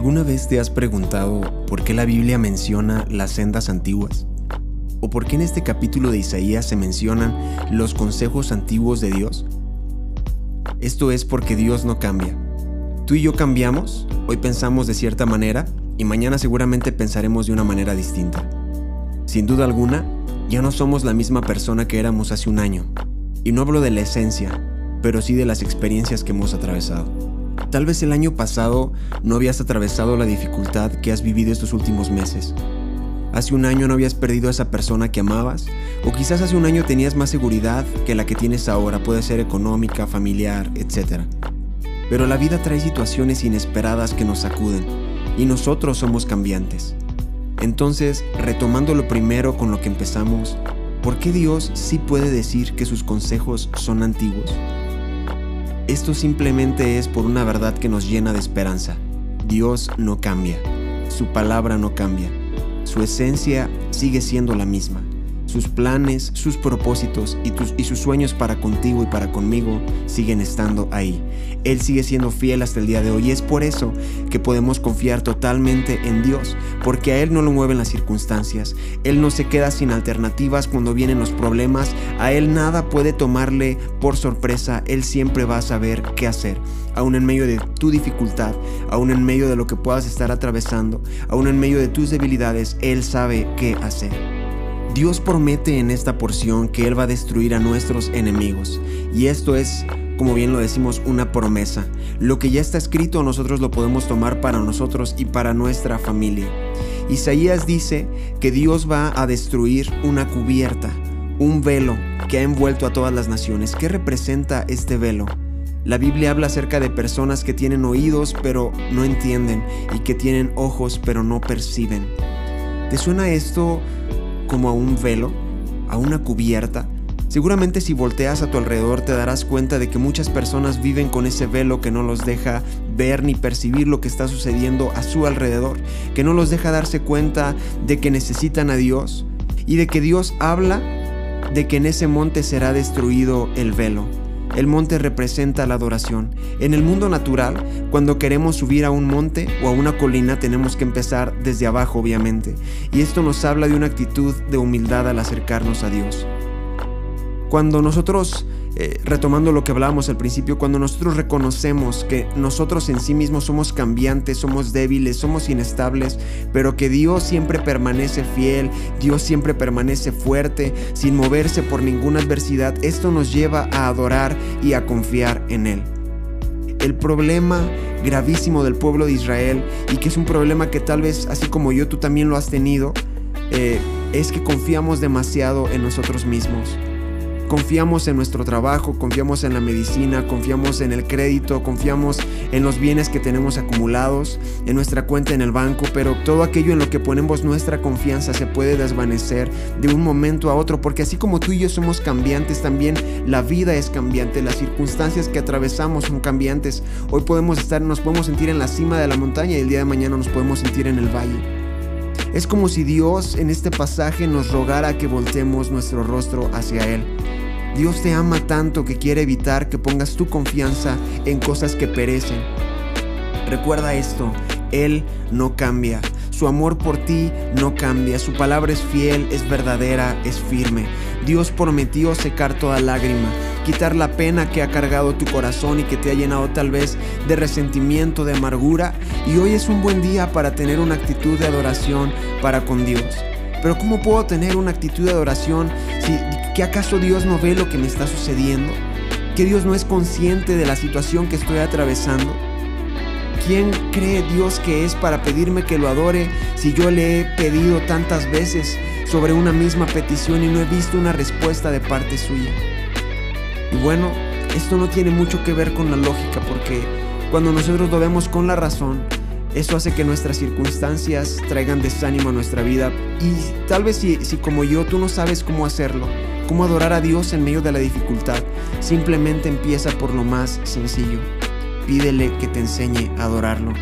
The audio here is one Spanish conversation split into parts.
¿Alguna vez te has preguntado por qué la Biblia menciona las sendas antiguas? ¿O por qué en este capítulo de Isaías se mencionan los consejos antiguos de Dios? Esto es porque Dios no cambia. Tú y yo cambiamos, hoy pensamos de cierta manera y mañana seguramente pensaremos de una manera distinta. Sin duda alguna, ya no somos la misma persona que éramos hace un año. Y no hablo de la esencia, pero sí de las experiencias que hemos atravesado. Tal vez el año pasado no habías atravesado la dificultad que has vivido estos últimos meses. Hace un año no habías perdido a esa persona que amabas, o quizás hace un año tenías más seguridad que la que tienes ahora, puede ser económica, familiar, etc. Pero la vida trae situaciones inesperadas que nos sacuden, y nosotros somos cambiantes. Entonces, retomando lo primero con lo que empezamos, ¿por qué Dios sí puede decir que sus consejos son antiguos? Esto simplemente es por una verdad que nos llena de esperanza. Dios no cambia, su palabra no cambia, su esencia sigue siendo la misma. Sus planes, sus propósitos y, sus sueños para contigo y para conmigo siguen estando ahí. Él sigue siendo fiel hasta el día de hoy y es por eso que podemos confiar totalmente en Dios, porque a Él no lo mueven las circunstancias. Él no se queda sin alternativas cuando vienen los problemas. A Él nada puede tomarle por sorpresa. Él siempre va a saber qué hacer. Aún en medio de tu dificultad, aún en medio de lo que puedas estar atravesando, aún en medio de tus debilidades, Él sabe qué hacer. Dios promete en esta porción que Él va a destruir a nuestros enemigos. Y esto es, como bien lo decimos, una promesa. Lo que ya está escrito nosotros lo podemos tomar para nosotros y para nuestra familia. Isaías dice que Dios va a destruir una cubierta, un velo que ha envuelto a todas las naciones. ¿Qué representa este velo? La Biblia habla acerca de personas que tienen oídos pero no entienden y que tienen ojos pero no perciben. ¿Te suena esto como a un velo, a una cubierta, seguramente si volteas a tu alrededor te darás cuenta de que muchas personas viven con ese velo que no los deja ver ni percibir lo que está sucediendo a su alrededor, que no los deja darse cuenta de que necesitan a Dios y de que Dios habla de que en ese monte será destruido el velo. El monte representa la adoración. En el mundo natural, cuando queremos subir a un monte o a una colina, tenemos que empezar desde abajo, obviamente. Y esto nos habla de una actitud de humildad al acercarnos a Dios. Cuando nosotros eh, retomando lo que hablábamos al principio, cuando nosotros reconocemos que nosotros en sí mismos somos cambiantes, somos débiles, somos inestables, pero que Dios siempre permanece fiel, Dios siempre permanece fuerte, sin moverse por ninguna adversidad, esto nos lleva a adorar y a confiar en Él. El problema gravísimo del pueblo de Israel, y que es un problema que tal vez así como yo tú también lo has tenido, eh, es que confiamos demasiado en nosotros mismos. Confiamos en nuestro trabajo, confiamos en la medicina, confiamos en el crédito, confiamos en los bienes que tenemos acumulados, en nuestra cuenta en el banco, pero todo aquello en lo que ponemos nuestra confianza se puede desvanecer de un momento a otro, porque así como tú y yo somos cambiantes, también la vida es cambiante, las circunstancias que atravesamos son cambiantes. Hoy podemos estar, nos podemos sentir en la cima de la montaña y el día de mañana nos podemos sentir en el valle. Es como si Dios en este pasaje nos rogara que voltemos nuestro rostro hacia Él. Dios te ama tanto que quiere evitar que pongas tu confianza en cosas que perecen. Recuerda esto, Él no cambia. Su amor por ti no cambia. Su palabra es fiel, es verdadera, es firme. Dios prometió secar toda lágrima, quitar la pena que ha cargado tu corazón y que te ha llenado tal vez de resentimiento, de amargura. Y hoy es un buen día para tener una actitud de adoración para con Dios. Pero ¿cómo puedo tener una actitud de adoración si ¿Que acaso Dios no ve lo que me está sucediendo? ¿Que Dios no es consciente de la situación que estoy atravesando? ¿Quién cree Dios que es para pedirme que lo adore si yo le he pedido tantas veces sobre una misma petición y no he visto una respuesta de parte suya? Y bueno, esto no tiene mucho que ver con la lógica porque cuando nosotros lo vemos con la razón, eso hace que nuestras circunstancias traigan desánimo a nuestra vida y tal vez si, si como yo tú no sabes cómo hacerlo, cómo adorar a Dios en medio de la dificultad. Simplemente empieza por lo más sencillo. Pídele que te enseñe a adorarlo.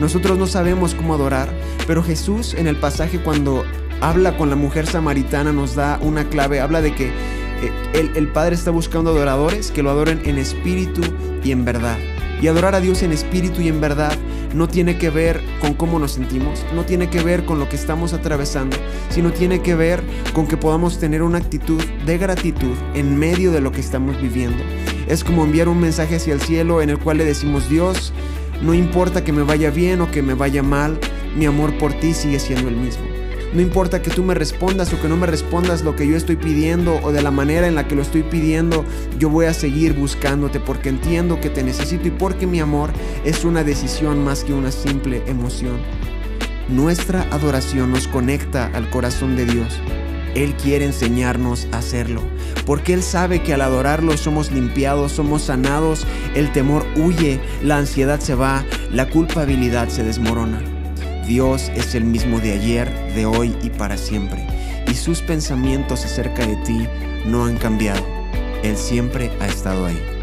Nosotros no sabemos cómo adorar, pero Jesús en el pasaje cuando habla con la mujer samaritana nos da una clave, habla de que eh, el, el Padre está buscando adoradores que lo adoren en espíritu y en verdad. Y adorar a Dios en espíritu y en verdad no tiene que ver con cómo nos sentimos, no tiene que ver con lo que estamos atravesando, sino tiene que ver con que podamos tener una actitud de gratitud en medio de lo que estamos viviendo. Es como enviar un mensaje hacia el cielo en el cual le decimos, Dios, no importa que me vaya bien o que me vaya mal, mi amor por ti sigue siendo el mismo. No importa que tú me respondas o que no me respondas lo que yo estoy pidiendo o de la manera en la que lo estoy pidiendo, yo voy a seguir buscándote porque entiendo que te necesito y porque mi amor es una decisión más que una simple emoción. Nuestra adoración nos conecta al corazón de Dios. Él quiere enseñarnos a hacerlo, porque Él sabe que al adorarlo somos limpiados, somos sanados, el temor huye, la ansiedad se va, la culpabilidad se desmorona. Dios es el mismo de ayer, de hoy y para siempre, y sus pensamientos acerca de ti no han cambiado. Él siempre ha estado ahí.